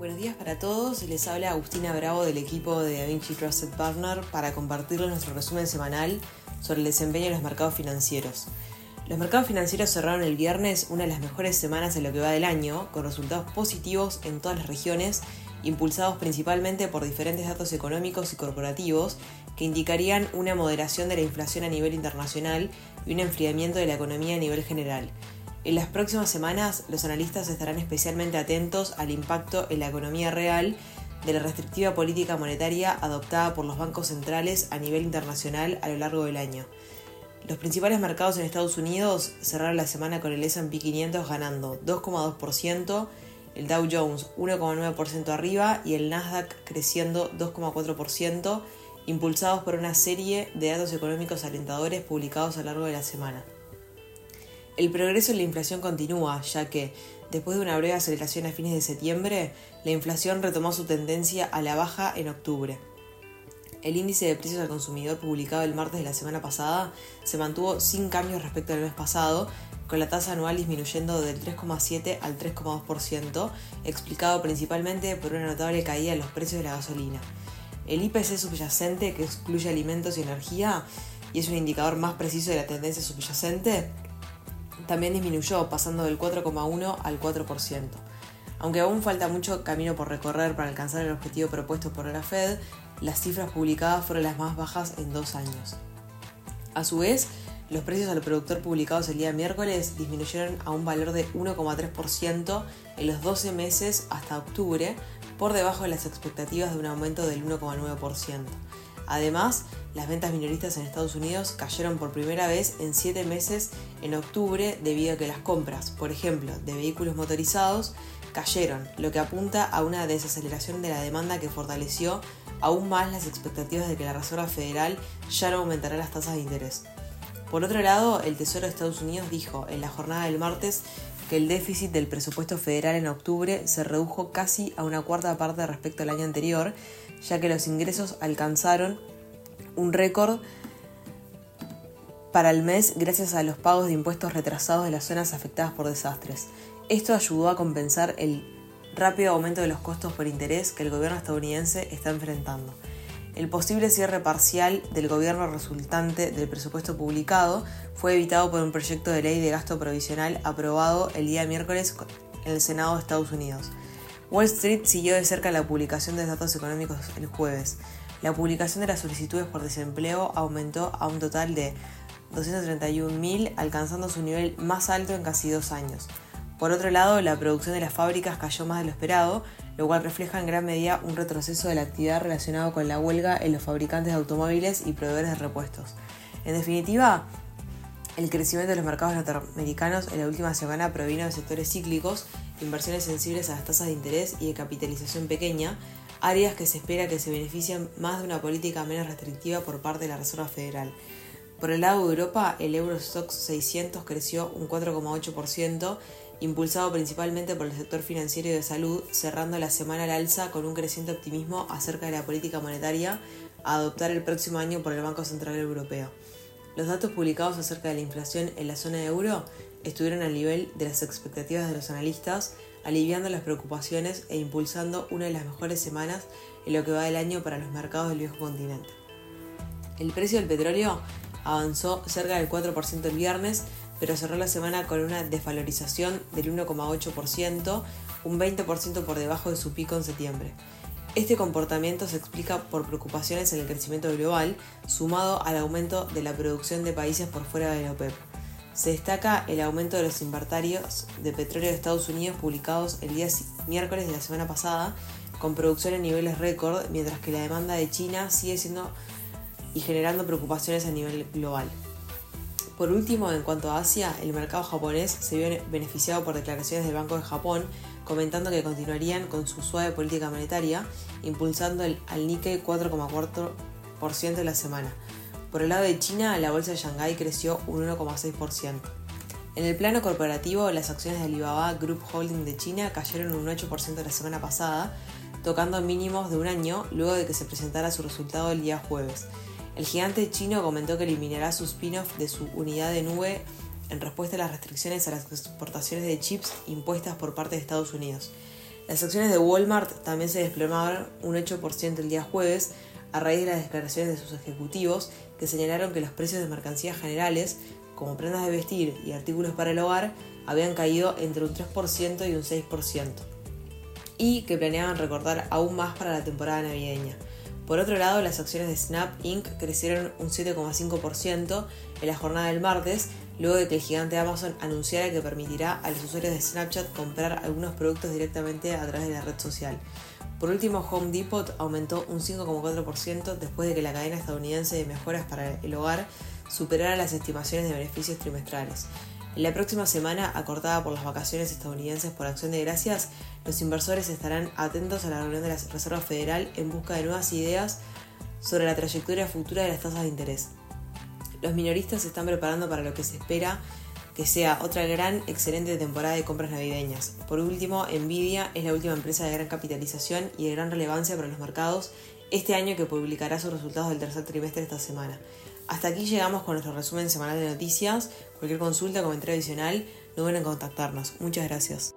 Buenos días para todos, les habla Agustina Bravo del equipo de DaVinci Trusted Partner para compartirles nuestro resumen semanal sobre el desempeño de los mercados financieros. Los mercados financieros cerraron el viernes una de las mejores semanas en lo que va del año, con resultados positivos en todas las regiones, impulsados principalmente por diferentes datos económicos y corporativos que indicarían una moderación de la inflación a nivel internacional y un enfriamiento de la economía a nivel general. En las próximas semanas, los analistas estarán especialmente atentos al impacto en la economía real de la restrictiva política monetaria adoptada por los bancos centrales a nivel internacional a lo largo del año. Los principales mercados en Estados Unidos cerraron la semana con el SP 500 ganando 2,2%, el Dow Jones 1,9% arriba y el Nasdaq creciendo 2,4%, impulsados por una serie de datos económicos alentadores publicados a lo largo de la semana. El progreso en la inflación continúa, ya que, después de una breve aceleración a fines de septiembre, la inflación retomó su tendencia a la baja en octubre. El índice de precios al consumidor publicado el martes de la semana pasada se mantuvo sin cambios respecto al mes pasado, con la tasa anual disminuyendo del 3,7 al 3,2%, explicado principalmente por una notable caída en los precios de la gasolina. El IPC subyacente, que excluye alimentos y energía, y es un indicador más preciso de la tendencia subyacente, también disminuyó, pasando del 4,1 al 4%. Aunque aún falta mucho camino por recorrer para alcanzar el objetivo propuesto por la Fed, las cifras publicadas fueron las más bajas en dos años. A su vez, los precios al productor publicados el día miércoles disminuyeron a un valor de 1,3% en los 12 meses hasta octubre, por debajo de las expectativas de un aumento del 1,9%. Además, las ventas minoristas en Estados Unidos cayeron por primera vez en 7 meses en octubre debido a que las compras, por ejemplo, de vehículos motorizados, cayeron, lo que apunta a una desaceleración de la demanda que fortaleció aún más las expectativas de que la Reserva Federal ya no aumentará las tasas de interés. Por otro lado, el Tesoro de Estados Unidos dijo en la jornada del martes que el déficit del presupuesto federal en octubre se redujo casi a una cuarta parte respecto al año anterior, ya que los ingresos alcanzaron un récord para el mes gracias a los pagos de impuestos retrasados de las zonas afectadas por desastres. Esto ayudó a compensar el rápido aumento de los costos por interés que el gobierno estadounidense está enfrentando. El posible cierre parcial del gobierno resultante del presupuesto publicado fue evitado por un proyecto de ley de gasto provisional aprobado el día miércoles en el Senado de Estados Unidos. Wall Street siguió de cerca la publicación de datos económicos el jueves. La publicación de las solicitudes por desempleo aumentó a un total de 231.000, alcanzando su nivel más alto en casi dos años. Por otro lado, la producción de las fábricas cayó más de lo esperado, lo cual refleja en gran medida un retroceso de la actividad relacionado con la huelga en los fabricantes de automóviles y proveedores de repuestos. En definitiva, el crecimiento de los mercados norteamericanos en la última semana provino de sectores cíclicos, inversiones sensibles a las tasas de interés y de capitalización pequeña, áreas que se espera que se beneficien más de una política menos restrictiva por parte de la Reserva Federal. Por el lado de Europa, el Eurostox 600 creció un 4,8%, impulsado principalmente por el sector financiero y de salud, cerrando la semana al alza con un creciente optimismo acerca de la política monetaria a adoptar el próximo año por el Banco Central Europeo. Los datos publicados acerca de la inflación en la zona de euro estuvieron al nivel de las expectativas de los analistas, aliviando las preocupaciones e impulsando una de las mejores semanas en lo que va del año para los mercados del viejo continente. El precio del petróleo avanzó cerca del 4% el viernes, pero cerró la semana con una desvalorización del 1,8%, un 20% por debajo de su pico en septiembre. Este comportamiento se explica por preocupaciones en el crecimiento global, sumado al aumento de la producción de países por fuera de la OPEP. Se destaca el aumento de los inventarios de petróleo de Estados Unidos publicados el día miércoles de la semana pasada, con producción en niveles récord, mientras que la demanda de China sigue siendo y generando preocupaciones a nivel global. Por último, en cuanto a Asia, el mercado japonés se vio beneficiado por declaraciones del Banco de Japón comentando que continuarían con su suave política monetaria, impulsando el, al Nikkei 4,4% en la semana. Por el lado de China, la bolsa de Shanghái creció un 1,6%. En el plano corporativo, las acciones de Alibaba Group Holding de China cayeron un 8% la semana pasada, tocando mínimos de un año luego de que se presentara su resultado el día jueves. El gigante chino comentó que eliminará su spin-off de su unidad de nube en respuesta a las restricciones a las exportaciones de chips impuestas por parte de Estados Unidos. Las acciones de Walmart también se desplomaron un 8% el día jueves a raíz de las declaraciones de sus ejecutivos que señalaron que los precios de mercancías generales, como prendas de vestir y artículos para el hogar, habían caído entre un 3% y un 6%, y que planeaban recortar aún más para la temporada navideña. Por otro lado, las acciones de Snap Inc. crecieron un 7,5% en la jornada del martes, luego de que el gigante Amazon anunciara que permitirá a los usuarios de Snapchat comprar algunos productos directamente a través de la red social. Por último, Home Depot aumentó un 5,4% después de que la cadena estadounidense de mejoras para el hogar superara las estimaciones de beneficios trimestrales. En la próxima semana, acortada por las vacaciones estadounidenses por acción de gracias, los inversores estarán atentos a la reunión de la Reserva Federal en busca de nuevas ideas sobre la trayectoria futura de las tasas de interés. Los minoristas se están preparando para lo que se espera que sea otra gran, excelente temporada de compras navideñas. Por último, Nvidia es la última empresa de gran capitalización y de gran relevancia para los mercados este año que publicará sus resultados del tercer trimestre esta semana. Hasta aquí llegamos con nuestro resumen semanal de noticias. Cualquier consulta, comentario adicional, no duden en contactarnos. Muchas gracias.